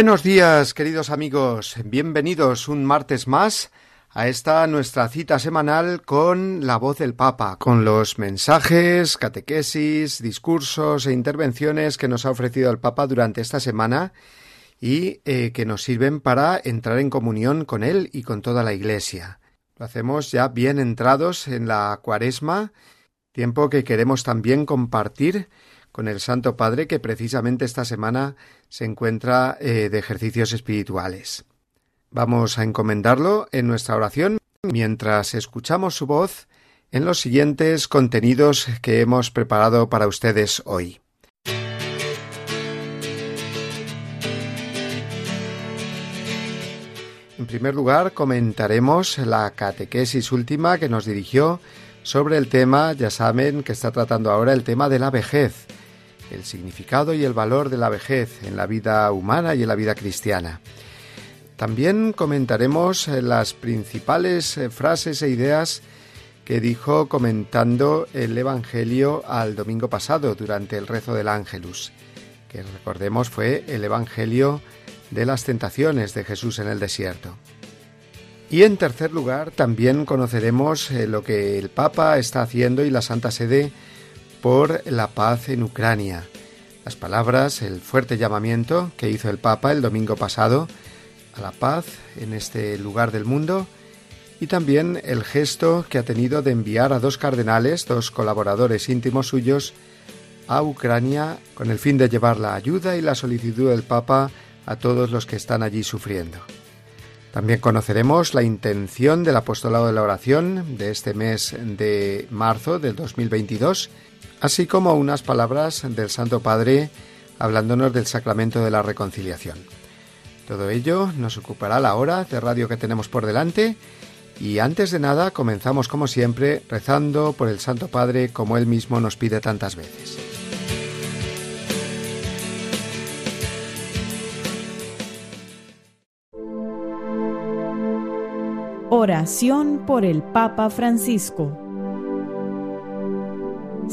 Buenos días, queridos amigos. Bienvenidos un martes más a esta nuestra cita semanal con la voz del Papa, con los mensajes, catequesis, discursos e intervenciones que nos ha ofrecido el Papa durante esta semana y eh, que nos sirven para entrar en comunión con él y con toda la Iglesia. Lo hacemos ya bien entrados en la cuaresma, tiempo que queremos también compartir con el Santo Padre que precisamente esta semana se encuentra eh, de ejercicios espirituales. Vamos a encomendarlo en nuestra oración mientras escuchamos su voz en los siguientes contenidos que hemos preparado para ustedes hoy. En primer lugar, comentaremos la catequesis última que nos dirigió sobre el tema, ya saben, que está tratando ahora el tema de la vejez, el significado y el valor de la vejez en la vida humana y en la vida cristiana. También comentaremos eh, las principales eh, frases e ideas que dijo comentando el Evangelio al domingo pasado durante el rezo del Ángelus, que recordemos fue el Evangelio de las tentaciones de Jesús en el desierto. Y en tercer lugar, también conoceremos eh, lo que el Papa está haciendo y la Santa Sede por la paz en Ucrania. Las palabras, el fuerte llamamiento que hizo el Papa el domingo pasado a la paz en este lugar del mundo y también el gesto que ha tenido de enviar a dos cardenales, dos colaboradores íntimos suyos, a Ucrania con el fin de llevar la ayuda y la solicitud del Papa a todos los que están allí sufriendo. También conoceremos la intención del apostolado de la oración de este mes de marzo del 2022 así como unas palabras del Santo Padre hablándonos del sacramento de la reconciliación. Todo ello nos ocupará la hora de radio que tenemos por delante y antes de nada comenzamos como siempre rezando por el Santo Padre como él mismo nos pide tantas veces. Oración por el Papa Francisco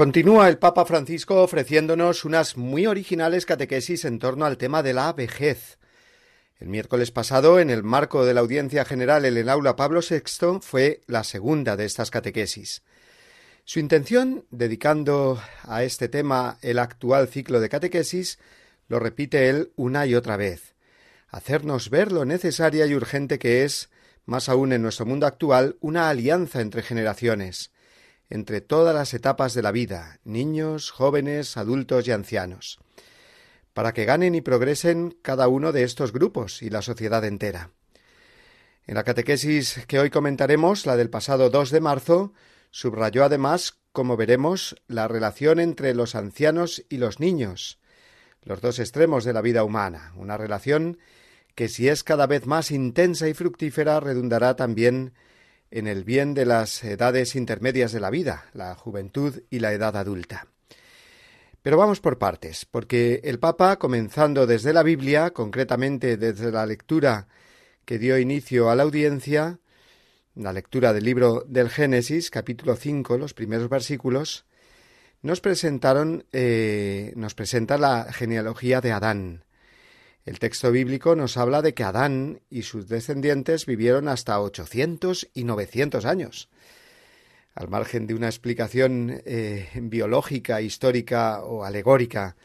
Continúa el Papa Francisco ofreciéndonos unas muy originales catequesis en torno al tema de la vejez. El miércoles pasado, en el marco de la audiencia general en el aula Pablo VI, fue la segunda de estas catequesis. Su intención, dedicando a este tema el actual ciclo de catequesis, lo repite él una y otra vez, hacernos ver lo necesaria y urgente que es, más aún en nuestro mundo actual, una alianza entre generaciones, entre todas las etapas de la vida, niños, jóvenes, adultos y ancianos, para que ganen y progresen cada uno de estos grupos y la sociedad entera. En la catequesis que hoy comentaremos, la del pasado 2 de marzo, subrayó además como veremos, la relación entre los ancianos y los niños, los dos extremos de la vida humana, una relación que si es cada vez más intensa y fructífera redundará también en el bien de las edades intermedias de la vida, la juventud y la edad adulta. Pero vamos por partes, porque el Papa, comenzando desde la Biblia, concretamente desde la lectura que dio inicio a la audiencia, la lectura del libro del Génesis, capítulo 5, los primeros versículos, nos presentaron, eh, nos presenta la genealogía de Adán. El texto bíblico nos habla de que Adán y sus descendientes vivieron hasta 800 y 900 años. Al margen de una explicación eh, biológica, histórica o alegórica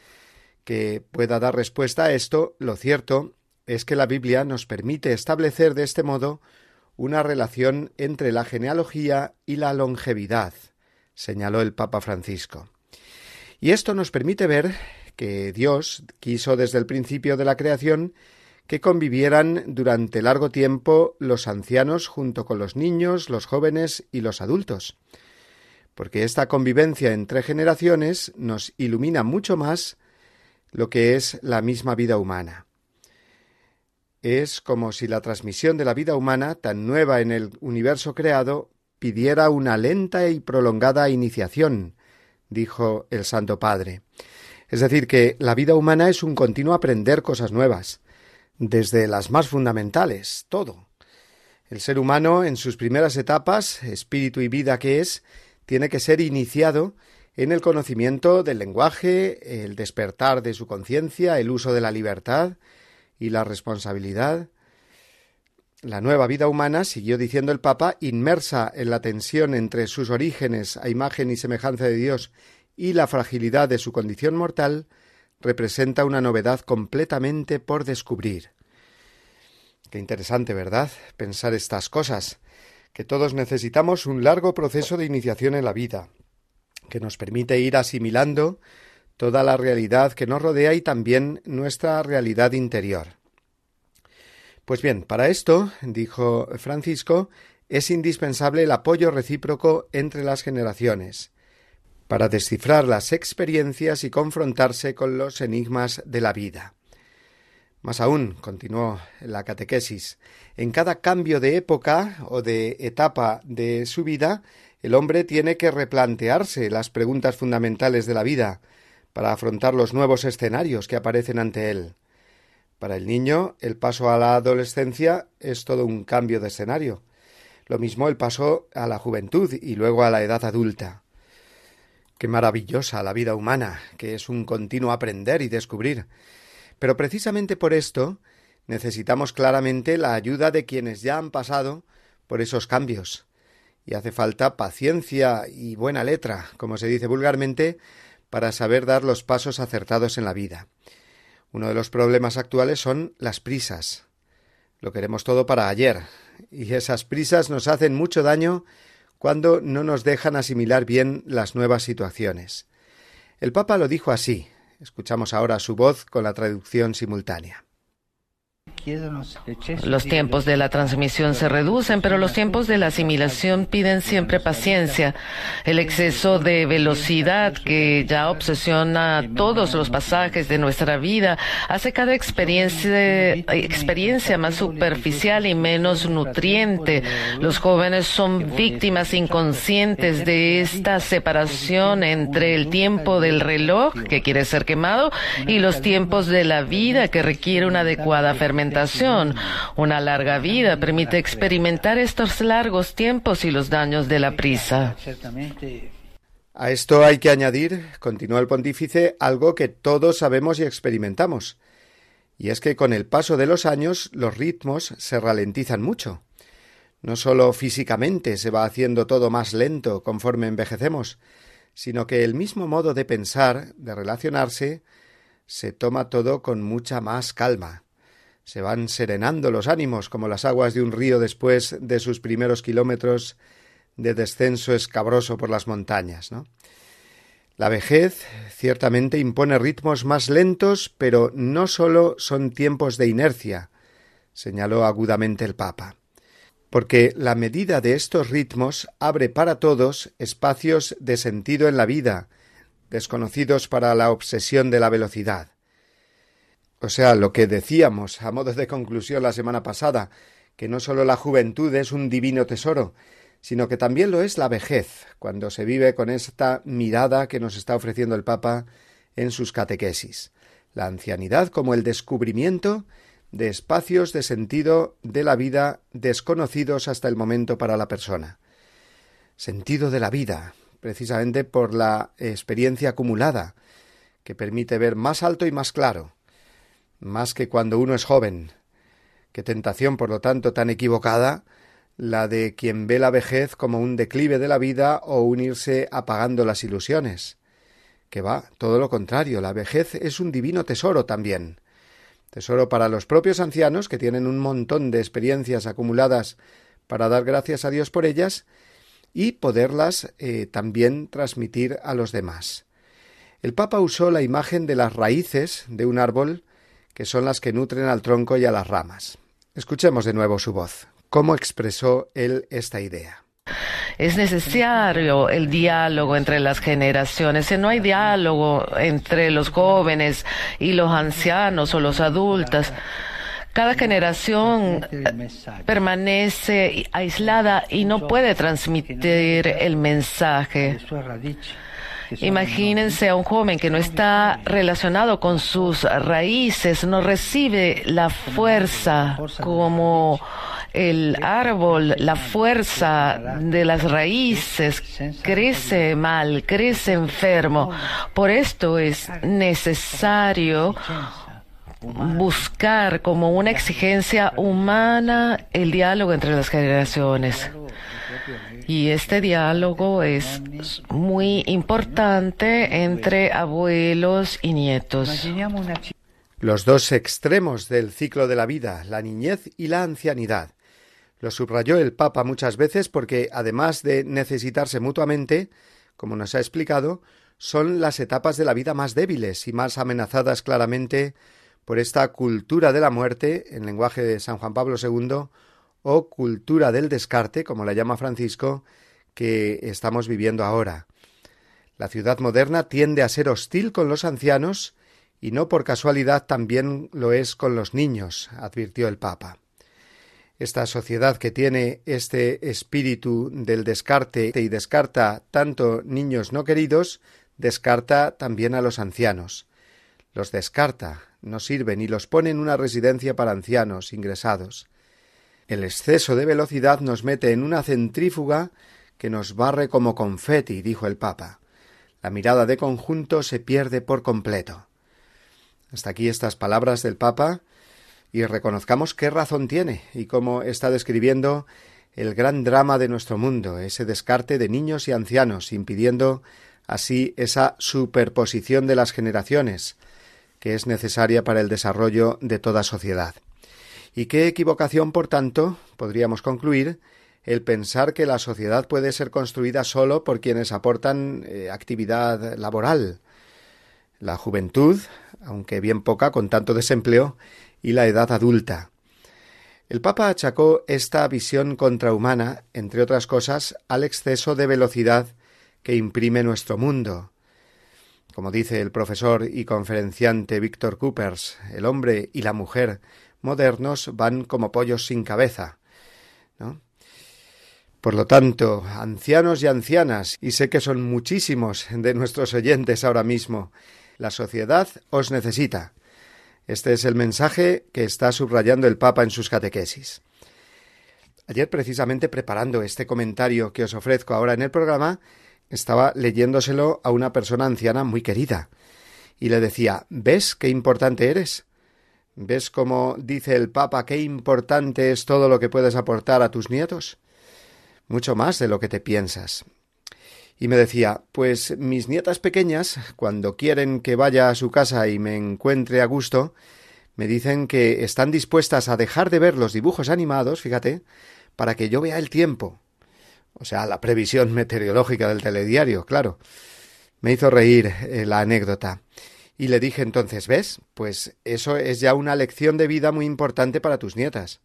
que pueda dar respuesta a esto, lo cierto es que la Biblia nos permite establecer de este modo una relación entre la genealogía y la longevidad, señaló el Papa Francisco. Y esto nos permite ver que Dios quiso desde el principio de la creación que convivieran durante largo tiempo los ancianos junto con los niños, los jóvenes y los adultos, porque esta convivencia entre generaciones nos ilumina mucho más lo que es la misma vida humana. Es como si la transmisión de la vida humana, tan nueva en el universo creado, pidiera una lenta y prolongada iniciación, dijo el Santo Padre. Es decir, que la vida humana es un continuo aprender cosas nuevas, desde las más fundamentales, todo. El ser humano, en sus primeras etapas, espíritu y vida que es, tiene que ser iniciado en el conocimiento del lenguaje, el despertar de su conciencia, el uso de la libertad, y la responsabilidad. La nueva vida humana, siguió diciendo el Papa, inmersa en la tensión entre sus orígenes a imagen y semejanza de Dios y la fragilidad de su condición mortal, representa una novedad completamente por descubrir. Qué interesante, ¿verdad? Pensar estas cosas, que todos necesitamos un largo proceso de iniciación en la vida, que nos permite ir asimilando toda la realidad que nos rodea y también nuestra realidad interior. Pues bien, para esto, dijo Francisco, es indispensable el apoyo recíproco entre las generaciones, para descifrar las experiencias y confrontarse con los enigmas de la vida. Más aún, continuó la catequesis, en cada cambio de época o de etapa de su vida, el hombre tiene que replantearse las preguntas fundamentales de la vida, para afrontar los nuevos escenarios que aparecen ante él. Para el niño, el paso a la adolescencia es todo un cambio de escenario. Lo mismo el paso a la juventud y luego a la edad adulta. Qué maravillosa la vida humana, que es un continuo aprender y descubrir. Pero precisamente por esto necesitamos claramente la ayuda de quienes ya han pasado por esos cambios. Y hace falta paciencia y buena letra, como se dice vulgarmente, para saber dar los pasos acertados en la vida. Uno de los problemas actuales son las prisas. Lo queremos todo para ayer, y esas prisas nos hacen mucho daño cuando no nos dejan asimilar bien las nuevas situaciones. El Papa lo dijo así. Escuchamos ahora su voz con la traducción simultánea. Los tiempos de la transmisión se reducen, pero los tiempos de la asimilación piden siempre paciencia. El exceso de velocidad que ya obsesiona todos los pasajes de nuestra vida hace cada experiencia, experiencia más superficial y menos nutriente. Los jóvenes son víctimas inconscientes de esta separación entre el tiempo del reloj, que quiere ser quemado, y los tiempos de la vida, que requiere una adecuada fermentación una larga vida permite experimentar estos largos tiempos y los daños de la prisa. A esto hay que añadir, continuó el pontífice, algo que todos sabemos y experimentamos, y es que con el paso de los años los ritmos se ralentizan mucho. No sólo físicamente se va haciendo todo más lento conforme envejecemos, sino que el mismo modo de pensar, de relacionarse, se toma todo con mucha más calma se van serenando los ánimos como las aguas de un río después de sus primeros kilómetros de descenso escabroso por las montañas. ¿no? La vejez ciertamente impone ritmos más lentos, pero no sólo son tiempos de inercia, señaló agudamente el Papa. porque la medida de estos ritmos abre para todos espacios de sentido en la vida, desconocidos para la obsesión de la velocidad. O sea, lo que decíamos a modo de conclusión la semana pasada, que no sólo la juventud es un divino tesoro, sino que también lo es la vejez, cuando se vive con esta mirada que nos está ofreciendo el Papa en sus catequesis. La ancianidad como el descubrimiento de espacios de sentido de la vida desconocidos hasta el momento para la persona. Sentido de la vida, precisamente por la experiencia acumulada, que permite ver más alto y más claro, más que cuando uno es joven. Qué tentación, por lo tanto, tan equivocada la de quien ve la vejez como un declive de la vida o unirse apagando las ilusiones. Que va, todo lo contrario, la vejez es un divino tesoro también. Tesoro para los propios ancianos, que tienen un montón de experiencias acumuladas para dar gracias a Dios por ellas, y poderlas eh, también transmitir a los demás. El Papa usó la imagen de las raíces de un árbol que son las que nutren al tronco y a las ramas. Escuchemos de nuevo su voz. ¿Cómo expresó él esta idea? Es necesario el diálogo entre las generaciones. Si no hay diálogo entre los jóvenes y los ancianos o los adultos, cada generación permanece aislada y no puede transmitir el mensaje. Imagínense a un joven que no está relacionado con sus raíces, no recibe la fuerza como el árbol, la fuerza de las raíces. crece mal, crece enfermo. Por esto es necesario buscar como una exigencia humana el diálogo entre las generaciones. Y este diálogo es muy importante entre abuelos y nietos. Los dos extremos del ciclo de la vida, la niñez y la ancianidad. Lo subrayó el Papa muchas veces porque, además de necesitarse mutuamente, como nos ha explicado, son las etapas de la vida más débiles y más amenazadas claramente por esta cultura de la muerte, en lenguaje de San Juan Pablo II, o cultura del descarte, como la llama Francisco, que estamos viviendo ahora. La ciudad moderna tiende a ser hostil con los ancianos y no por casualidad también lo es con los niños, advirtió el Papa. Esta sociedad que tiene este espíritu del descarte y descarta tanto niños no queridos, descarta también a los ancianos. Los descarta, no sirven y los pone en una residencia para ancianos ingresados. El exceso de velocidad nos mete en una centrífuga que nos barre como confeti, dijo el Papa. La mirada de conjunto se pierde por completo. Hasta aquí estas palabras del Papa y reconozcamos qué razón tiene y cómo está describiendo el gran drama de nuestro mundo, ese descarte de niños y ancianos, impidiendo así esa superposición de las generaciones que es necesaria para el desarrollo de toda sociedad. Y qué equivocación, por tanto, podríamos concluir, el pensar que la sociedad puede ser construida solo por quienes aportan eh, actividad laboral. La juventud, aunque bien poca, con tanto desempleo, y la edad adulta. El Papa achacó esta visión contrahumana, entre otras cosas, al exceso de velocidad que imprime nuestro mundo. Como dice el profesor y conferenciante Víctor Coopers, el hombre y la mujer modernos van como pollos sin cabeza. ¿no? Por lo tanto, ancianos y ancianas, y sé que son muchísimos de nuestros oyentes ahora mismo, la sociedad os necesita. Este es el mensaje que está subrayando el Papa en sus catequesis. Ayer, precisamente preparando este comentario que os ofrezco ahora en el programa, estaba leyéndoselo a una persona anciana muy querida, y le decía ¿Ves qué importante eres? ¿Ves cómo dice el Papa qué importante es todo lo que puedes aportar a tus nietos? Mucho más de lo que te piensas. Y me decía, pues mis nietas pequeñas, cuando quieren que vaya a su casa y me encuentre a gusto, me dicen que están dispuestas a dejar de ver los dibujos animados, fíjate, para que yo vea el tiempo. O sea, la previsión meteorológica del telediario, claro. Me hizo reír eh, la anécdota. Y le dije entonces, ¿ves? Pues eso es ya una lección de vida muy importante para tus nietas.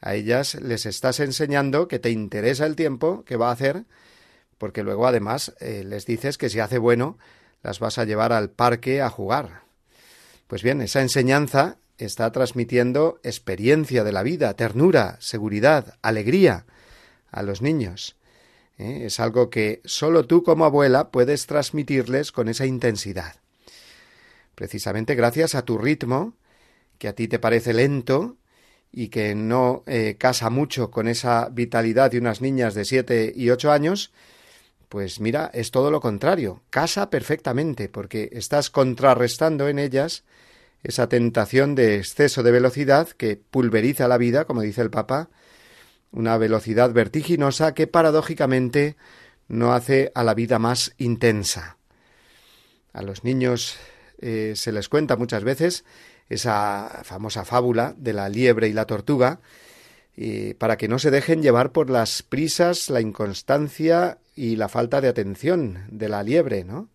A ellas les estás enseñando que te interesa el tiempo que va a hacer, porque luego además eh, les dices que si hace bueno, las vas a llevar al parque a jugar. Pues bien, esa enseñanza está transmitiendo experiencia de la vida, ternura, seguridad, alegría a los niños. ¿eh? Es algo que solo tú como abuela puedes transmitirles con esa intensidad. Precisamente gracias a tu ritmo, que a ti te parece lento y que no eh, casa mucho con esa vitalidad de unas niñas de siete y ocho años, pues mira, es todo lo contrario, casa perfectamente, porque estás contrarrestando en ellas esa tentación de exceso de velocidad que pulveriza la vida, como dice el Papa, una velocidad vertiginosa que paradójicamente no hace a la vida más intensa. A los niños eh, se les cuenta muchas veces esa famosa fábula de la liebre y la tortuga, para que no se dejen llevar por las prisas, la inconstancia y la falta de atención de la liebre, ¿no?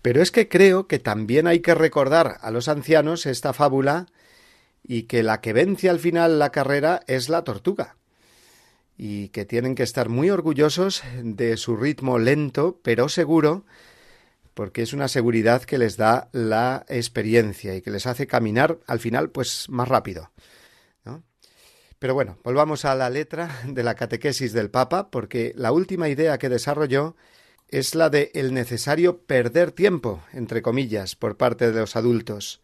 Pero es que creo que también hay que recordar a los ancianos esta fábula y que la que vence al final la carrera es la tortuga y que tienen que estar muy orgullosos de su ritmo lento pero seguro porque es una seguridad que les da la experiencia y que les hace caminar al final pues más rápido. Pero bueno, volvamos a la letra de la catequesis del Papa, porque la última idea que desarrolló es la de el necesario perder tiempo, entre comillas, por parte de los adultos,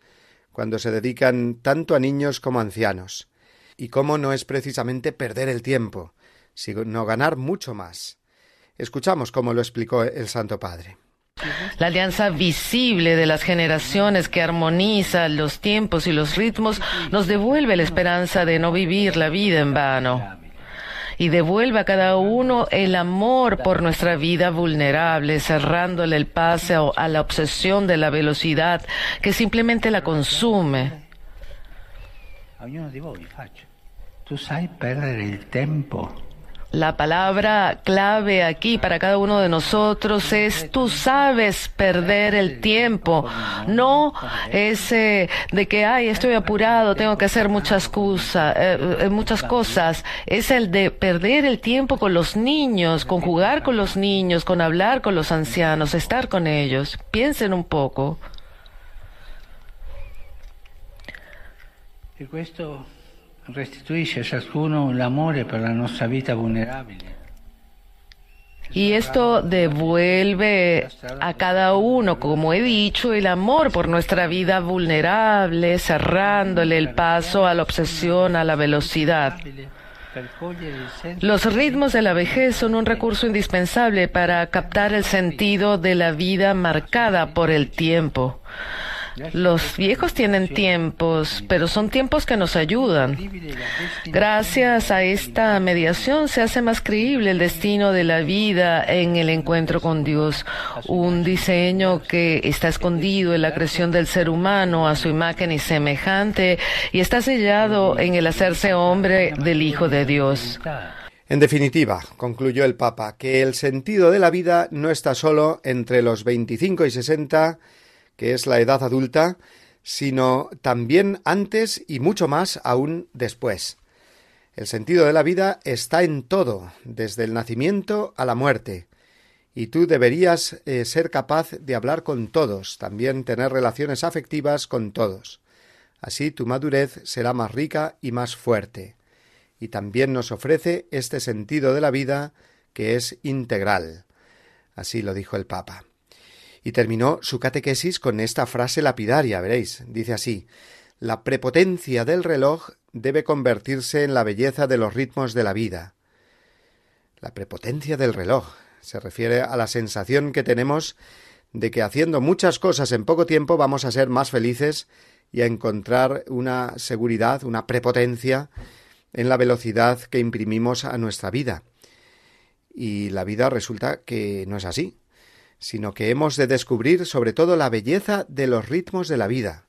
cuando se dedican tanto a niños como a ancianos. Y cómo no es precisamente perder el tiempo, sino ganar mucho más. Escuchamos cómo lo explicó el Santo Padre. La alianza visible de las generaciones que armoniza los tiempos y los ritmos nos devuelve la esperanza de no vivir la vida en vano y devuelve a cada uno el amor por nuestra vida vulnerable, cerrándole el paso a la obsesión de la velocidad que simplemente la consume. Tú sabes perder el tiempo. La palabra clave aquí para cada uno de nosotros es tú sabes perder el tiempo, no ese de que ay estoy apurado, tengo que hacer muchas cosas, eh, eh, muchas cosas, es el de perder el tiempo con los niños, con jugar con los niños, con hablar con los ancianos, estar con ellos. Piensen un poco. Y esto restituisce a ciascuno l'amore per la nostra vita vulnerabile. Y esto devuelve a cada uno, como he dicho, el amor por nuestra vida vulnerable, cerrándole el paso a la obsesión, a la velocidad. Los ritmos de la vejez son un recurso indispensable para captar el sentido de la vida marcada por el tiempo. Los viejos tienen tiempos, pero son tiempos que nos ayudan. Gracias a esta mediación se hace más creíble el destino de la vida en el encuentro con Dios, un diseño que está escondido en la creación del ser humano a su imagen y semejante y está sellado en el hacerse hombre del Hijo de Dios. En definitiva, concluyó el Papa, que el sentido de la vida no está solo entre los 25 y 60 que es la edad adulta, sino también antes y mucho más aún después. El sentido de la vida está en todo, desde el nacimiento a la muerte, y tú deberías eh, ser capaz de hablar con todos, también tener relaciones afectivas con todos. Así tu madurez será más rica y más fuerte. Y también nos ofrece este sentido de la vida que es integral. Así lo dijo el Papa. Y terminó su catequesis con esta frase lapidaria, veréis. Dice así La prepotencia del reloj debe convertirse en la belleza de los ritmos de la vida. La prepotencia del reloj se refiere a la sensación que tenemos de que haciendo muchas cosas en poco tiempo vamos a ser más felices y a encontrar una seguridad, una prepotencia en la velocidad que imprimimos a nuestra vida. Y la vida resulta que no es así sino que hemos de descubrir sobre todo la belleza de los ritmos de la vida,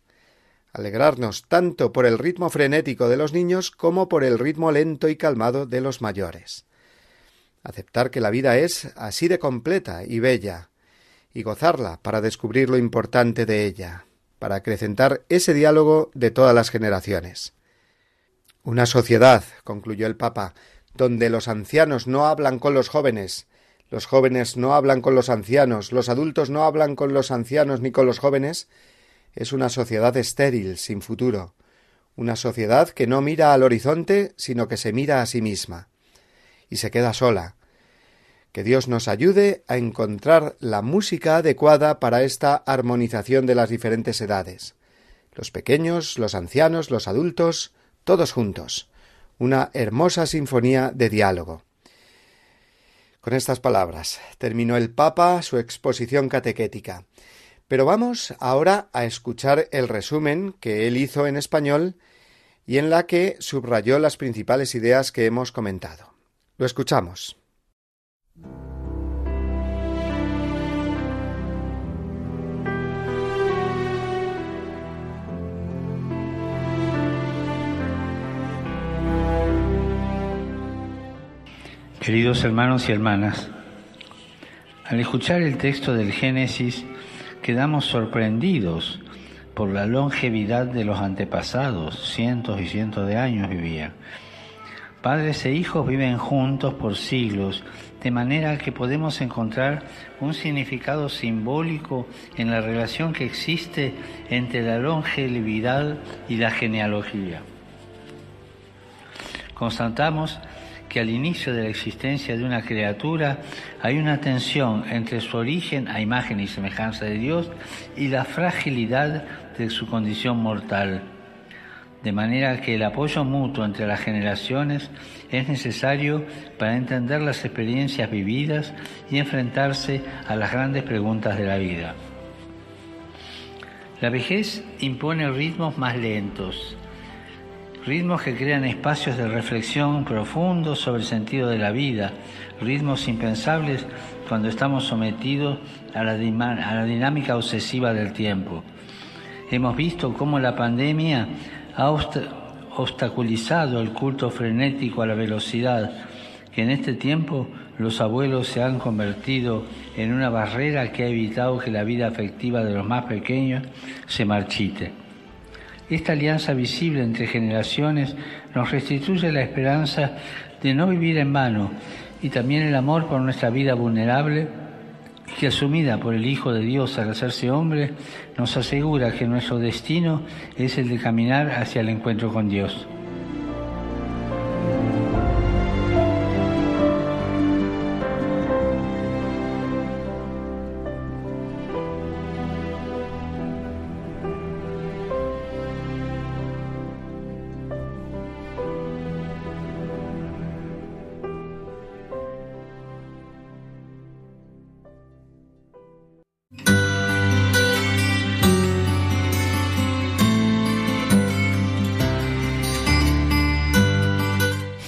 alegrarnos tanto por el ritmo frenético de los niños como por el ritmo lento y calmado de los mayores. Aceptar que la vida es así de completa y bella, y gozarla para descubrir lo importante de ella, para acrecentar ese diálogo de todas las generaciones. Una sociedad, concluyó el Papa, donde los ancianos no hablan con los jóvenes, los jóvenes no hablan con los ancianos, los adultos no hablan con los ancianos ni con los jóvenes, es una sociedad estéril, sin futuro, una sociedad que no mira al horizonte, sino que se mira a sí misma, y se queda sola. Que Dios nos ayude a encontrar la música adecuada para esta armonización de las diferentes edades. Los pequeños, los ancianos, los adultos, todos juntos. Una hermosa sinfonía de diálogo. Con estas palabras terminó el Papa su exposición catequética. Pero vamos ahora a escuchar el resumen que él hizo en español y en la que subrayó las principales ideas que hemos comentado. Lo escuchamos. Queridos hermanos y hermanas, al escuchar el texto del Génesis, quedamos sorprendidos por la longevidad de los antepasados, cientos y cientos de años vivían. Padres e hijos viven juntos por siglos, de manera que podemos encontrar un significado simbólico en la relación que existe entre la longevidad y la genealogía. Constatamos que al inicio de la existencia de una criatura hay una tensión entre su origen a imagen y semejanza de Dios y la fragilidad de su condición mortal. De manera que el apoyo mutuo entre las generaciones es necesario para entender las experiencias vividas y enfrentarse a las grandes preguntas de la vida. La vejez impone ritmos más lentos, ritmos que crean espacios de reflexión profundos sobre el sentido de la vida, ritmos impensables cuando estamos sometidos a la, a la dinámica obsesiva del tiempo. Hemos visto cómo la pandemia ha obstaculizado el culto frenético a la velocidad, que en este tiempo los abuelos se han convertido en una barrera que ha evitado que la vida afectiva de los más pequeños se marchite. Esta alianza visible entre generaciones nos restituye la esperanza de no vivir en vano y también el amor por nuestra vida vulnerable que asumida por el Hijo de Dios al hacerse hombre nos asegura que nuestro destino es el de caminar hacia el encuentro con Dios.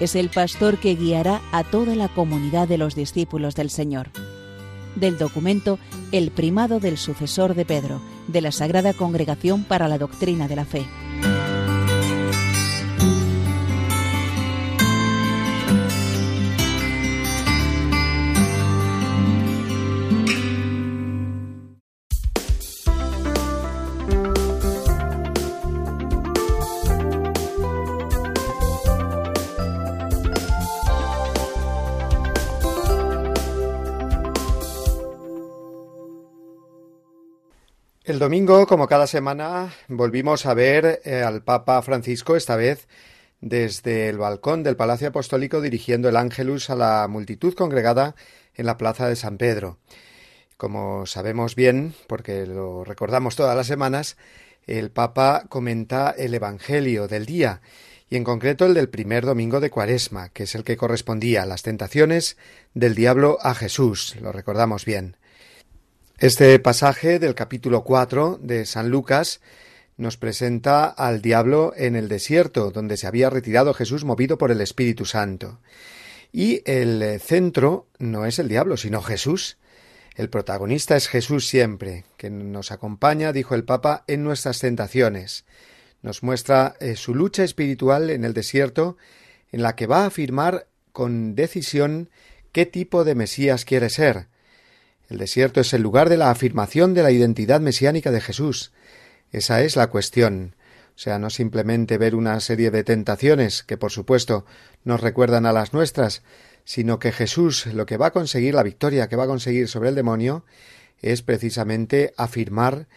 es el pastor que guiará a toda la comunidad de los discípulos del Señor. Del documento El primado del sucesor de Pedro, de la Sagrada Congregación para la Doctrina de la Fe. El domingo, como cada semana, volvimos a ver eh, al Papa Francisco, esta vez desde el balcón del Palacio Apostólico dirigiendo el ángelus a la multitud congregada en la plaza de San Pedro. Como sabemos bien, porque lo recordamos todas las semanas, el Papa comenta el Evangelio del día, y en concreto el del primer domingo de Cuaresma, que es el que correspondía a las tentaciones del diablo a Jesús, lo recordamos bien. Este pasaje del capítulo 4 de San Lucas nos presenta al diablo en el desierto, donde se había retirado Jesús movido por el Espíritu Santo. Y el centro no es el diablo, sino Jesús. El protagonista es Jesús siempre, que nos acompaña, dijo el Papa, en nuestras tentaciones. Nos muestra eh, su lucha espiritual en el desierto, en la que va a afirmar con decisión qué tipo de Mesías quiere ser. El desierto es el lugar de la afirmación de la identidad mesiánica de Jesús. Esa es la cuestión. O sea, no simplemente ver una serie de tentaciones que, por supuesto, nos recuerdan a las nuestras, sino que Jesús lo que va a conseguir, la victoria que va a conseguir sobre el demonio, es precisamente afirmar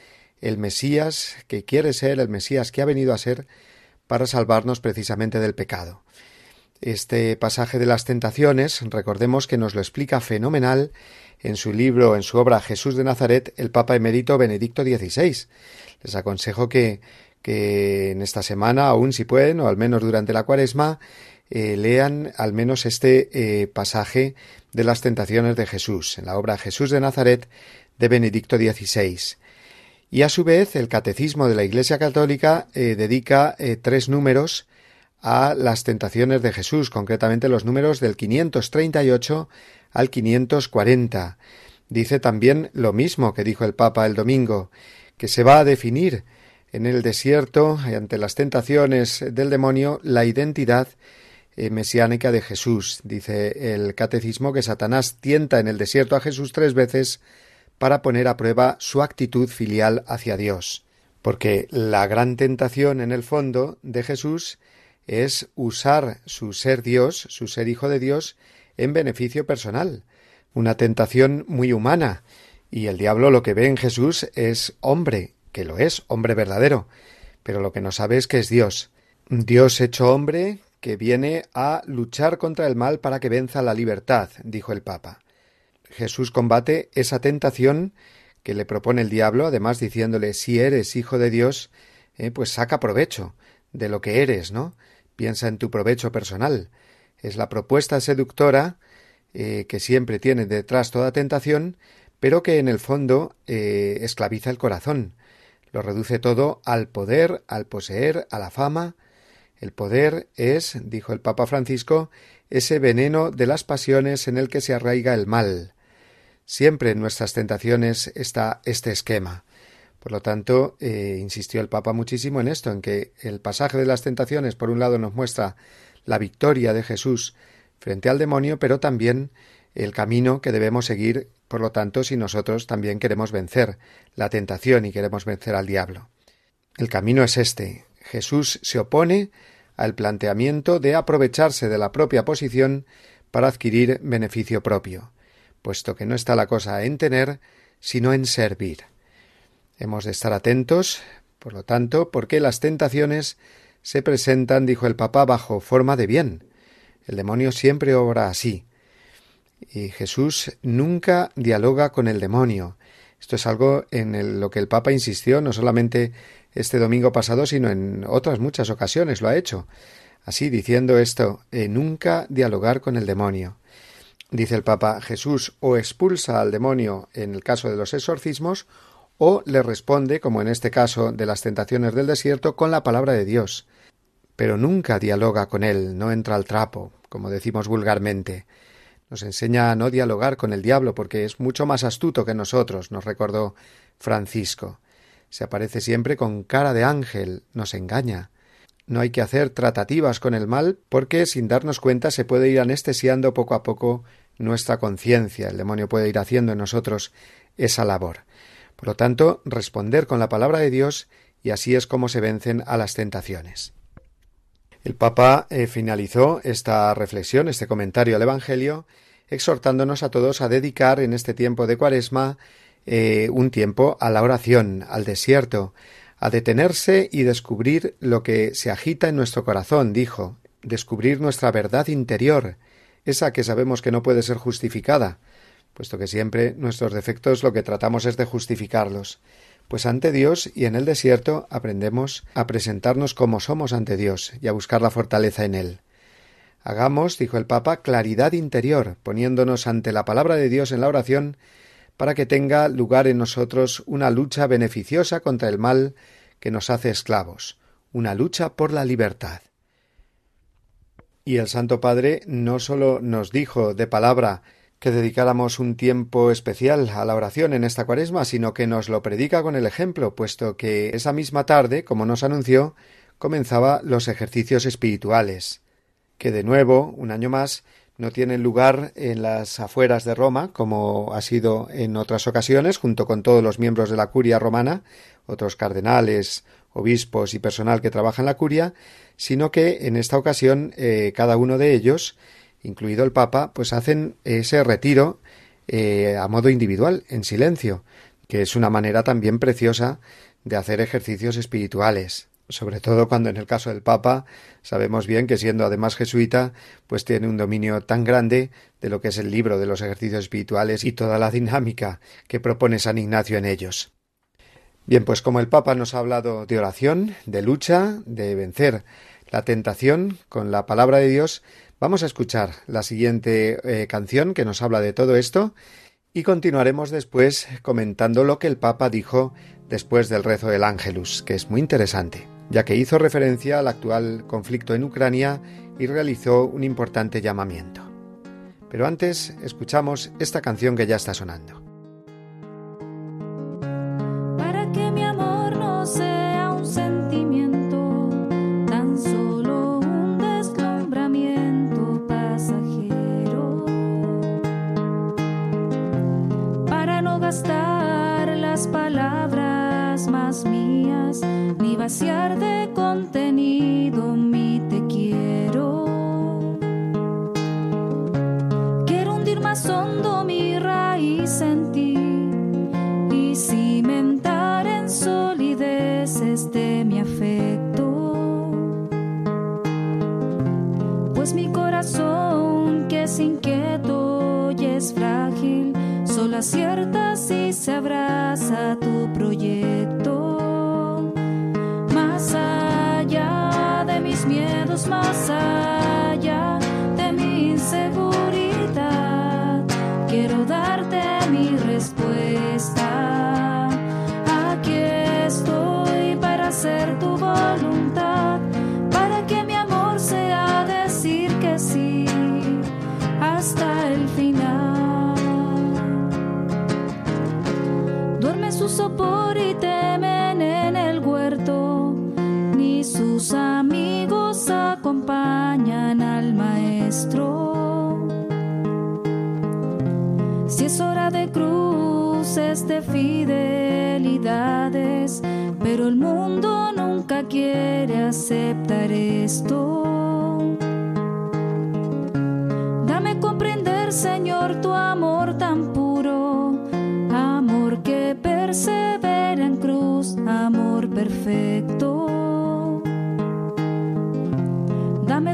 el Mesías que quiere ser, el Mesías que ha venido a ser para salvarnos precisamente del pecado. Este pasaje de las tentaciones, recordemos que nos lo explica fenomenal en su libro, en su obra Jesús de Nazaret, el Papa emérito Benedicto XVI. Les aconsejo que, que en esta semana, aún si pueden, o al menos durante la cuaresma, eh, lean al menos este eh, pasaje de las tentaciones de Jesús, en la obra Jesús de Nazaret de Benedicto XVI. Y a su vez, el Catecismo de la Iglesia Católica eh, dedica tres números a las tentaciones de Jesús, concretamente los números del 538 al 540. Dice también lo mismo que dijo el Papa el domingo, que se va a definir en el desierto, ante las tentaciones del demonio, la identidad eh, mesiánica de Jesús. Dice el catecismo que Satanás tienta en el desierto a Jesús tres veces para poner a prueba su actitud filial hacia Dios. Porque la gran tentación en el fondo de Jesús es usar su ser Dios, su ser hijo de Dios, en beneficio personal. Una tentación muy humana. Y el diablo lo que ve en Jesús es hombre, que lo es, hombre verdadero. Pero lo que no sabe es que es Dios. Dios hecho hombre, que viene a luchar contra el mal para que venza la libertad, dijo el Papa. Jesús combate esa tentación que le propone el diablo, además diciéndole si eres hijo de Dios, eh, pues saca provecho de lo que eres, ¿no? Piensa en tu provecho personal. Es la propuesta seductora eh, que siempre tiene detrás toda tentación, pero que en el fondo eh, esclaviza el corazón. Lo reduce todo al poder, al poseer, a la fama, el poder es, dijo el Papa Francisco, ese veneno de las pasiones en el que se arraiga el mal. Siempre en nuestras tentaciones está este esquema. Por lo tanto, eh, insistió el Papa muchísimo en esto, en que el pasaje de las tentaciones, por un lado, nos muestra la victoria de Jesús frente al demonio, pero también el camino que debemos seguir, por lo tanto, si nosotros también queremos vencer la tentación y queremos vencer al diablo. El camino es este, Jesús se opone al planteamiento de aprovecharse de la propia posición para adquirir beneficio propio, puesto que no está la cosa en tener, sino en servir. Hemos de estar atentos, por lo tanto, porque las tentaciones se presentan, dijo el Papa, bajo forma de bien. El demonio siempre obra así. Y Jesús nunca dialoga con el demonio. Esto es algo en lo que el Papa insistió no solamente este domingo pasado, sino en otras muchas ocasiones lo ha hecho. Así, diciendo esto, eh, nunca dialogar con el demonio. Dice el Papa, Jesús o expulsa al demonio en el caso de los exorcismos, o le responde, como en este caso de las tentaciones del desierto, con la palabra de Dios. Pero nunca dialoga con él, no entra al trapo, como decimos vulgarmente. Nos enseña a no dialogar con el diablo porque es mucho más astuto que nosotros, nos recordó Francisco. Se aparece siempre con cara de ángel, nos engaña. No hay que hacer tratativas con el mal porque sin darnos cuenta se puede ir anestesiando poco a poco nuestra conciencia. El demonio puede ir haciendo en nosotros esa labor. Por lo tanto, responder con la palabra de Dios y así es como se vencen a las tentaciones. El Papa eh, finalizó esta reflexión, este comentario al Evangelio, exhortándonos a todos a dedicar en este tiempo de Cuaresma eh, un tiempo a la oración, al desierto, a detenerse y descubrir lo que se agita en nuestro corazón, dijo, descubrir nuestra verdad interior, esa que sabemos que no puede ser justificada, puesto que siempre nuestros defectos lo que tratamos es de justificarlos, pues ante Dios y en el desierto aprendemos a presentarnos como somos ante Dios y a buscar la fortaleza en Él. Hagamos, dijo el Papa, claridad interior, poniéndonos ante la palabra de Dios en la oración para que tenga lugar en nosotros una lucha beneficiosa contra el mal que nos hace esclavos, una lucha por la libertad. Y el Santo Padre no solo nos dijo de palabra que dedicáramos un tiempo especial a la oración en esta cuaresma, sino que nos lo predica con el ejemplo, puesto que esa misma tarde, como nos anunció, comenzaba los ejercicios espirituales, que de nuevo, un año más, no tienen lugar en las afueras de Roma, como ha sido en otras ocasiones, junto con todos los miembros de la curia romana, otros cardenales, obispos y personal que trabaja en la curia, sino que en esta ocasión eh, cada uno de ellos, incluido el Papa, pues hacen ese retiro eh, a modo individual, en silencio, que es una manera también preciosa de hacer ejercicios espirituales sobre todo cuando en el caso del Papa sabemos bien que siendo además jesuita, pues tiene un dominio tan grande de lo que es el libro de los ejercicios espirituales y toda la dinámica que propone San Ignacio en ellos. Bien, pues como el Papa nos ha hablado de oración, de lucha, de vencer la tentación con la palabra de Dios, vamos a escuchar la siguiente eh, canción que nos habla de todo esto y continuaremos después comentando lo que el Papa dijo después del rezo del Ángelus, que es muy interesante ya que hizo referencia al actual conflicto en Ucrania y realizó un importante llamamiento. Pero antes escuchamos esta canción que ya está sonando. De contenido mi te quiero. Quiero hundir más hondo mi raíz en ti y cimentar en solidez este mi afecto. Pues mi corazón que es inquieto y es frágil, solo acierta si se abraza tu proyecto. Más de mi inseguridad, quiero darte mi respuesta. Aquí estoy para hacer tu voluntad, para que mi amor sea decir que sí hasta el final. Duerme su sopor y temen en el huerto, ni sus amigos acompañan al maestro. Si es hora de cruces de fidelidades, pero el mundo nunca quiere aceptar esto. Dame comprender, Señor, tu amor tan puro, amor que persevera en cruz, amor perfecto.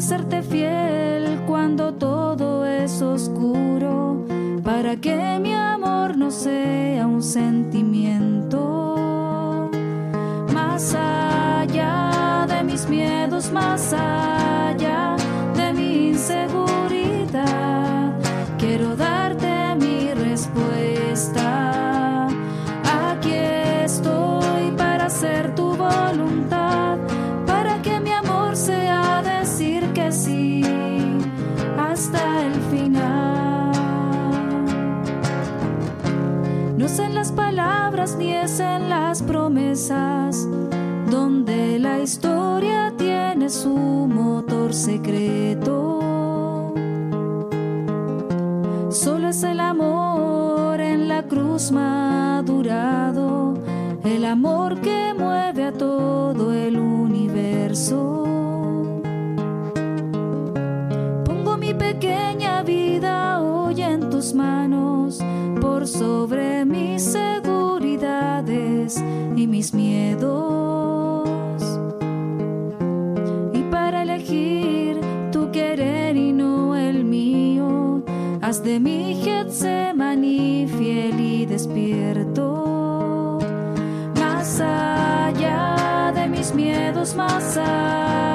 Serte fiel cuando todo es oscuro, para que mi amor no sea un sentimiento. Más allá de mis miedos, más allá de mi inseguridad, palabras ni en las promesas donde la historia tiene su motor secreto. Solo es el amor en la cruz madurado, el amor que mueve a todo el universo. Pongo mi pequeña vida hoy en tus manos, por sobre mis y mis miedos. Y para elegir tu querer y no el mío, haz de mi Getsemaní fiel y despierto. Más allá de mis miedos, más allá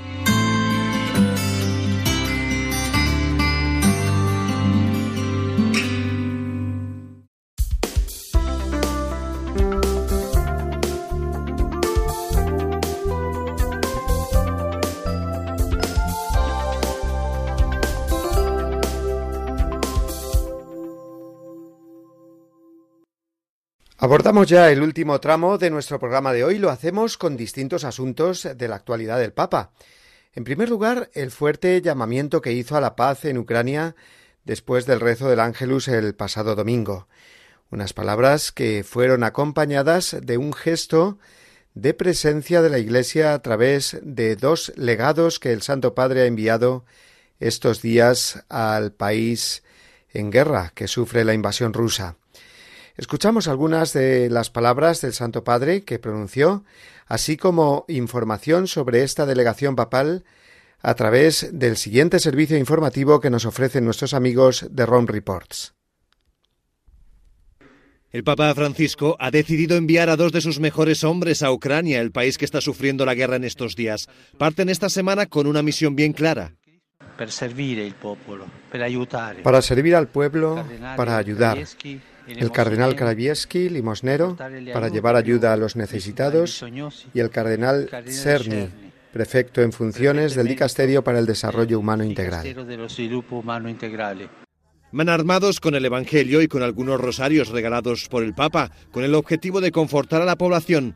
Abordamos ya el último tramo de nuestro programa de hoy. Lo hacemos con distintos asuntos de la actualidad del Papa. En primer lugar, el fuerte llamamiento que hizo a la paz en Ucrania después del rezo del Ángelus el pasado domingo. Unas palabras que fueron acompañadas de un gesto de presencia de la Iglesia a través de dos legados que el Santo Padre ha enviado estos días al país en guerra que sufre la invasión rusa. Escuchamos algunas de las palabras del Santo Padre que pronunció, así como información sobre esta delegación papal a través del siguiente servicio informativo que nos ofrecen nuestros amigos de Rome Reports. El Papa Francisco ha decidido enviar a dos de sus mejores hombres a Ucrania, el país que está sufriendo la guerra en estos días. Parten esta semana con una misión bien clara. Para servir al pueblo, para ayudar el cardenal Karawiecki, limosnero, para llevar ayuda a los necesitados, y el cardenal Cerny, prefecto en funciones del Dicasterio para el Desarrollo Humano Integral. Van armados con el Evangelio y con algunos rosarios regalados por el Papa, con el objetivo de confortar a la población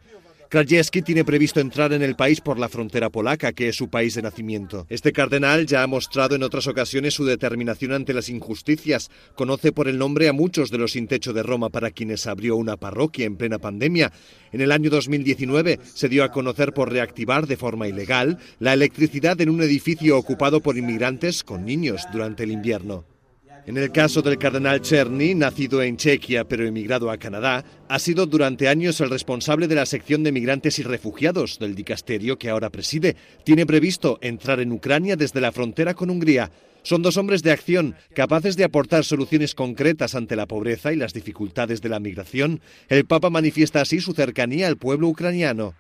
Krajewski tiene previsto entrar en el país por la frontera polaca, que es su país de nacimiento. Este cardenal ya ha mostrado en otras ocasiones su determinación ante las injusticias. Conoce por el nombre a muchos de los sin techo de Roma para quienes abrió una parroquia en plena pandemia. En el año 2019 se dio a conocer por reactivar de forma ilegal la electricidad en un edificio ocupado por inmigrantes con niños durante el invierno. En el caso del cardenal Cherny, nacido en Chequia pero emigrado a Canadá, ha sido durante años el responsable de la sección de migrantes y refugiados del dicasterio que ahora preside. Tiene previsto entrar en Ucrania desde la frontera con Hungría. Son dos hombres de acción, capaces de aportar soluciones concretas ante la pobreza y las dificultades de la migración. El Papa manifiesta así su cercanía al pueblo ucraniano.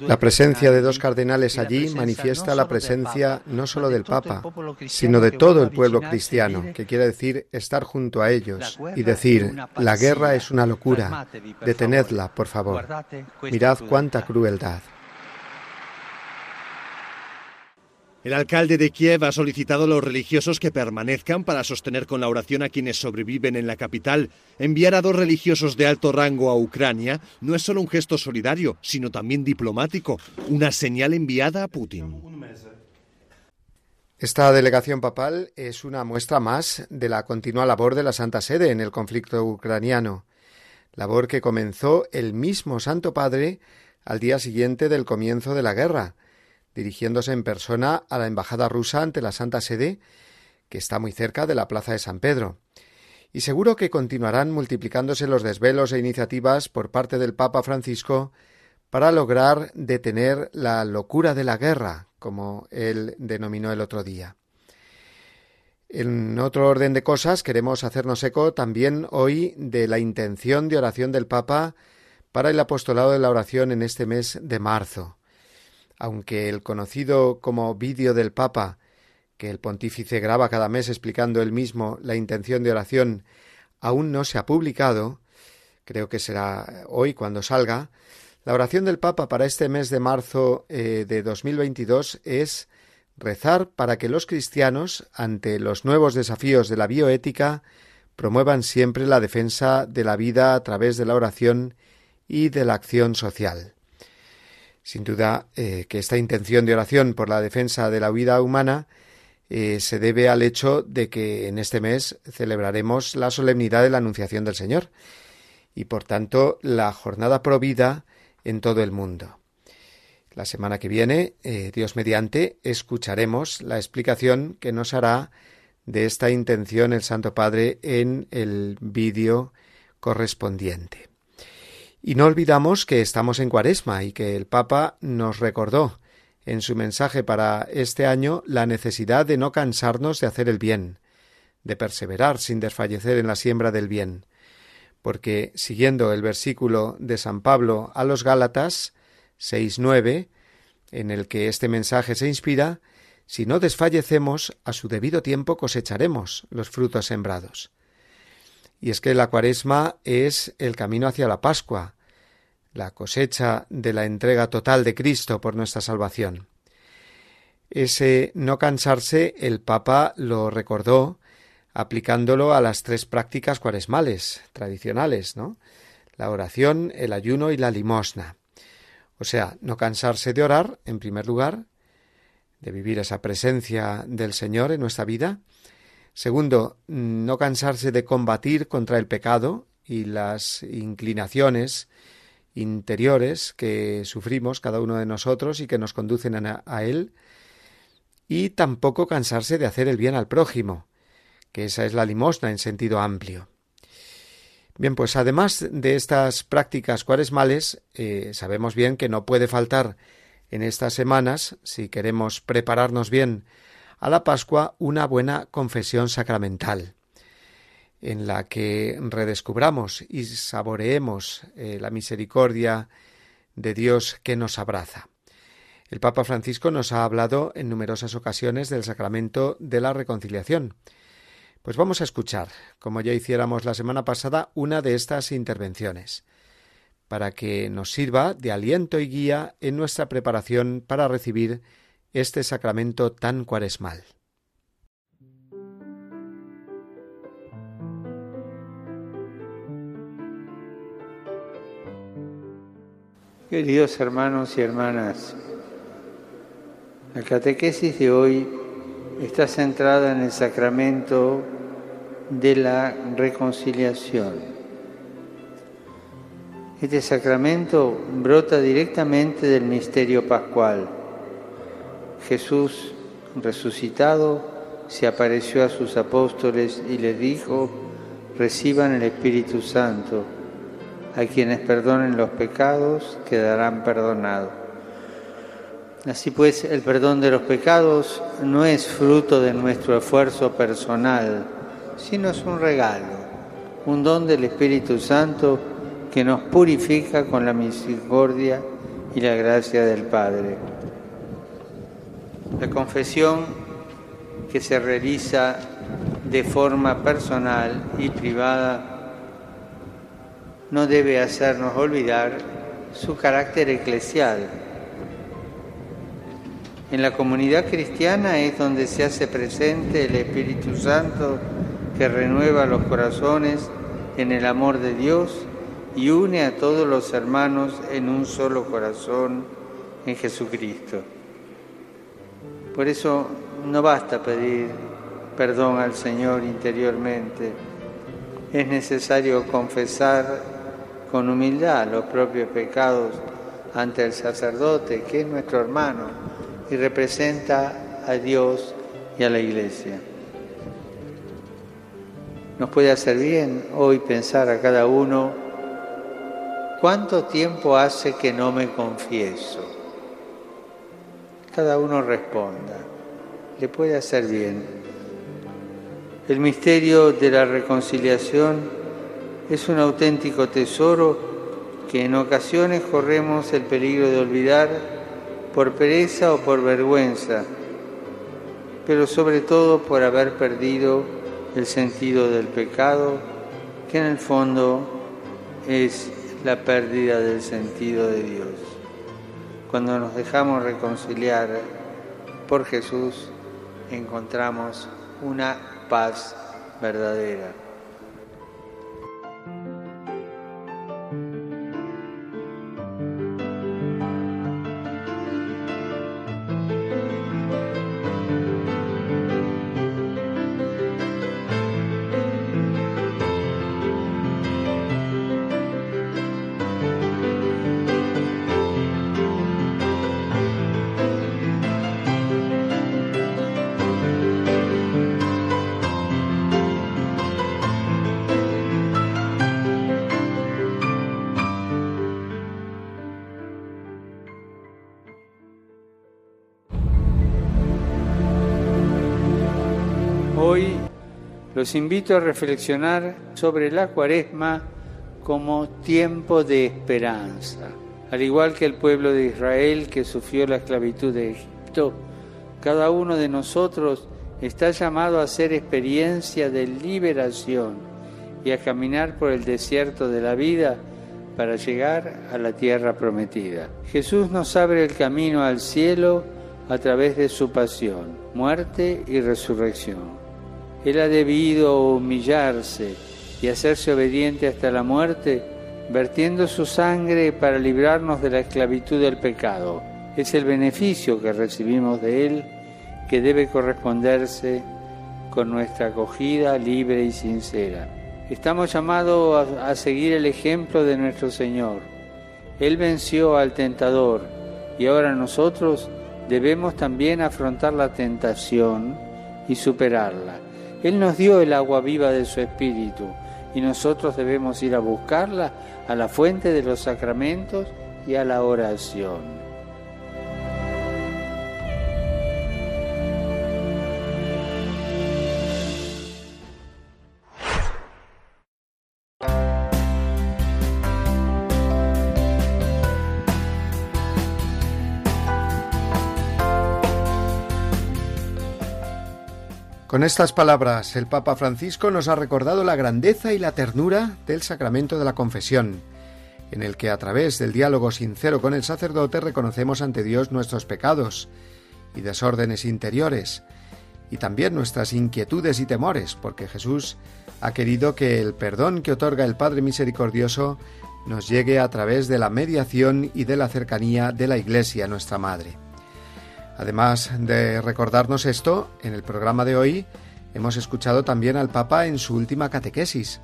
La presencia de dos cardenales allí manifiesta la presencia no solo del Papa, sino de todo el pueblo cristiano, que quiere decir estar junto a ellos y decir, la guerra es una locura, detenedla, por favor. Mirad cuánta crueldad. El alcalde de Kiev ha solicitado a los religiosos que permanezcan para sostener con la oración a quienes sobreviven en la capital. Enviar a dos religiosos de alto rango a Ucrania no es solo un gesto solidario, sino también diplomático, una señal enviada a Putin. Esta delegación papal es una muestra más de la continua labor de la Santa Sede en el conflicto ucraniano, labor que comenzó el mismo Santo Padre al día siguiente del comienzo de la guerra, dirigiéndose en persona a la embajada rusa ante la Santa Sede, que está muy cerca de la Plaza de San Pedro. Y seguro que continuarán multiplicándose los desvelos e iniciativas por parte del Papa Francisco para lograr detener la locura de la guerra, como él denominó el otro día. En otro orden de cosas, queremos hacernos eco también hoy de la intención de oración del Papa para el apostolado de la oración en este mes de marzo aunque el conocido como vídeo del Papa, que el pontífice graba cada mes explicando él mismo la intención de oración, aún no se ha publicado, creo que será hoy cuando salga, la oración del Papa para este mes de marzo eh, de 2022 es rezar para que los cristianos, ante los nuevos desafíos de la bioética, promuevan siempre la defensa de la vida a través de la oración y de la acción social. Sin duda eh, que esta intención de oración por la defensa de la vida humana eh, se debe al hecho de que en este mes celebraremos la solemnidad de la Anunciación del Señor y por tanto la jornada provida en todo el mundo. La semana que viene, eh, Dios mediante, escucharemos la explicación que nos hará de esta intención el Santo Padre en el vídeo correspondiente. Y no olvidamos que estamos en Cuaresma y que el Papa nos recordó en su mensaje para este año la necesidad de no cansarnos de hacer el bien, de perseverar sin desfallecer en la siembra del bien, porque siguiendo el versículo de San Pablo a los Gálatas 6.9, en el que este mensaje se inspira, si no desfallecemos, a su debido tiempo cosecharemos los frutos sembrados. Y es que la cuaresma es el camino hacia la Pascua, la cosecha de la entrega total de Cristo por nuestra salvación. Ese no cansarse el Papa lo recordó aplicándolo a las tres prácticas cuaresmales tradicionales, ¿no? La oración, el ayuno y la limosna. O sea, no cansarse de orar, en primer lugar, de vivir esa presencia del Señor en nuestra vida. Segundo, no cansarse de combatir contra el pecado y las inclinaciones interiores que sufrimos cada uno de nosotros y que nos conducen a, él. Y tampoco cansarse de hacer el bien al prójimo, que esa es la limosna en sentido amplio. Bien, pues además de estas prácticas cuaresmales, eh, sabemos bien que no puede faltar en estas semanas, si queremos prepararnos bien a la Pascua, una buena confesión sacramental, en la que redescubramos y saboreemos eh, la misericordia de Dios que nos abraza. El Papa Francisco nos ha hablado en numerosas ocasiones del sacramento de la reconciliación, pues vamos a escuchar, como ya hiciéramos la semana pasada, una de estas intervenciones, para que nos sirva de aliento y guía en nuestra preparación para recibir este sacramento tan cuaresmal. Queridos hermanos y hermanas, la catequesis de hoy está centrada en el sacramento de la reconciliación. Este sacramento brota directamente del misterio pascual. Jesús resucitado se apareció a sus apóstoles y les dijo, reciban el Espíritu Santo, a quienes perdonen los pecados quedarán perdonados Así pues, el perdón de los pecados no es fruto de nuestro esfuerzo personal, sino es un regalo, un don del Espíritu Santo que nos purifica con la misericordia y la gracia del Padre. La confesión que se realiza de forma personal y privada no debe hacernos olvidar su carácter eclesial en la comunidad cristiana es donde se hace presente el Espíritu Santo que renueva los corazones en el amor de Dios y une a todos los hermanos en un solo corazón en Jesucristo. Por eso no basta pedir perdón al Señor interiormente, es necesario confesar con humildad los propios pecados ante el sacerdote, que es nuestro hermano y representa a Dios y a la Iglesia. Nos puede hacer bien hoy pensar a cada uno, ¿cuánto tiempo hace que no me confieso? Cada uno responda, le puede hacer bien. El misterio de la reconciliación es un auténtico tesoro que en ocasiones corremos el peligro de olvidar por pereza o por vergüenza, pero sobre todo por haber perdido el sentido del pecado, que en el fondo es la pérdida del sentido de Dios. Cuando nos dejamos reconciliar por Jesús, encontramos una paz verdadera. Los invito a reflexionar sobre la cuaresma como tiempo de esperanza. Al igual que el pueblo de Israel que sufrió la esclavitud de Egipto, cada uno de nosotros está llamado a hacer experiencia de liberación y a caminar por el desierto de la vida para llegar a la tierra prometida. Jesús nos abre el camino al cielo a través de su pasión, muerte y resurrección. Él ha debido humillarse y hacerse obediente hasta la muerte, vertiendo su sangre para librarnos de la esclavitud del pecado. Es el beneficio que recibimos de Él que debe corresponderse con nuestra acogida libre y sincera. Estamos llamados a, seguir el ejemplo de nuestro Señor. Él venció al tentador y ahora nosotros debemos también afrontar la tentación y superarla. Él nos dio el agua viva de su Espíritu y nosotros debemos ir a buscarla a la fuente de los sacramentos y a la oración. Con estas palabras, el Papa Francisco nos ha recordado la grandeza y la ternura del sacramento de la confesión, en el que a través del diálogo sincero con el sacerdote reconocemos ante Dios nuestros pecados y desórdenes interiores, y también nuestras inquietudes y temores, porque Jesús ha querido que el perdón que otorga el Padre Misericordioso nos llegue a través de la mediación y de la cercanía de la Iglesia, nuestra Madre. Además de recordarnos esto, en el programa de hoy hemos escuchado también al Papa en su última catequesis,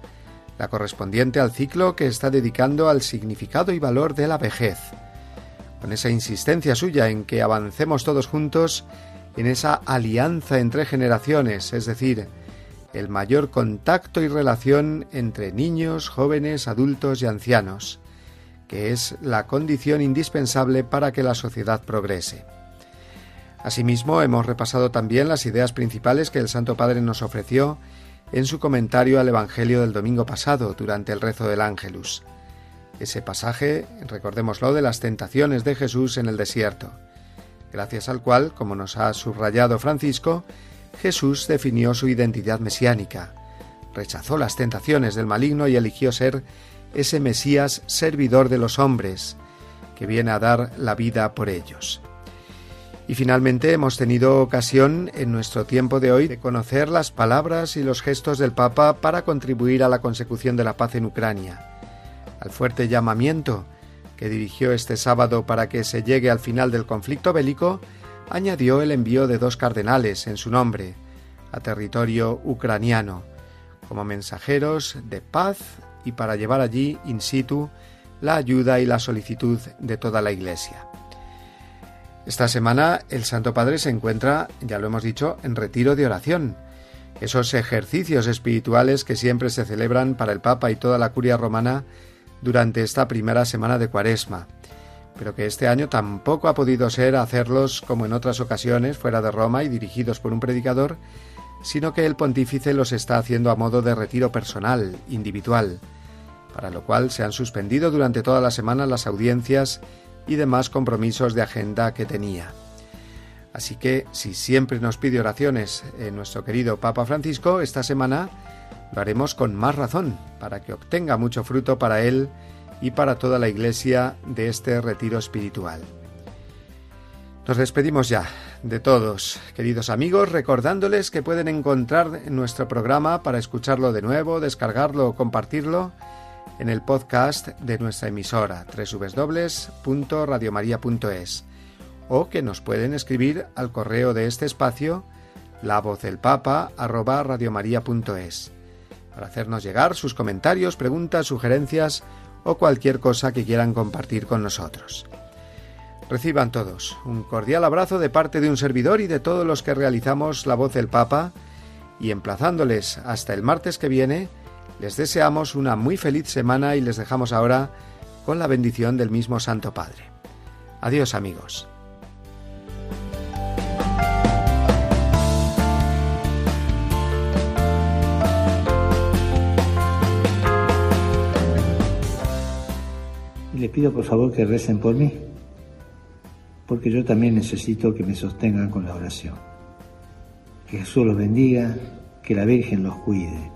la correspondiente al ciclo que está dedicando al significado y valor de la vejez, con esa insistencia suya en que avancemos todos juntos en esa alianza entre generaciones, es decir, el mayor contacto y relación entre niños, jóvenes, adultos y ancianos, que es la condición indispensable para que la sociedad progrese. Asimismo, hemos repasado también las ideas principales que el Santo Padre nos ofreció en su comentario al Evangelio del domingo pasado durante el rezo del Ángelus. Ese pasaje, recordémoslo, de las tentaciones de Jesús en el desierto, gracias al cual, como nos ha subrayado Francisco, Jesús definió su identidad mesiánica, rechazó las tentaciones del maligno y eligió ser ese Mesías servidor de los hombres, que viene a dar la vida por ellos. Y finalmente hemos tenido ocasión en nuestro tiempo de hoy de conocer las palabras y los gestos del Papa para contribuir a la consecución de la paz en Ucrania, al fuerte llamamiento que dirigió este sábado para que se llegue al final del conflicto bélico, añadió el envío de dos cardenales en su nombre a territorio ucraniano, como mensajeros de paz y para llevar allí in situ la ayuda y la solicitud de toda la Iglesia. Esta semana el Santo Padre se encuentra, ya lo hemos dicho, en retiro de oración. Esos ejercicios espirituales que siempre se celebran para el Papa y toda la curia romana durante esta primera semana de Cuaresma, pero que este año tampoco ha podido ser hacerlos como en otras ocasiones fuera de Roma y dirigidos por un predicador, sino que el pontífice los está haciendo a modo de retiro personal, individual, para lo cual se han suspendido durante toda la semana las audiencias y demás compromisos de agenda que tenía. Así que si siempre nos pide oraciones eh, nuestro querido Papa Francisco, esta semana lo haremos con más razón, para que obtenga mucho fruto para él y para toda la Iglesia de este retiro espiritual. Nos despedimos ya de todos, queridos amigos, recordándoles que pueden encontrar nuestro programa para escucharlo de nuevo, descargarlo o compartirlo en el podcast de nuestra emisora www.radiomaria.es o que nos pueden escribir al correo de este espacio la voz del papa para hacernos llegar sus comentarios, preguntas, sugerencias o cualquier cosa que quieran compartir con nosotros. Reciban todos un cordial abrazo de parte de un servidor y de todos los que realizamos la voz del Papa y emplazándoles hasta el martes que viene, les deseamos una muy feliz semana y les dejamos ahora con la bendición del mismo Santo Padre. Adiós amigos. Le pido por favor que recen por mí, porque yo también necesito que me sostengan con la oración. Que Jesús los bendiga, que la Virgen los cuide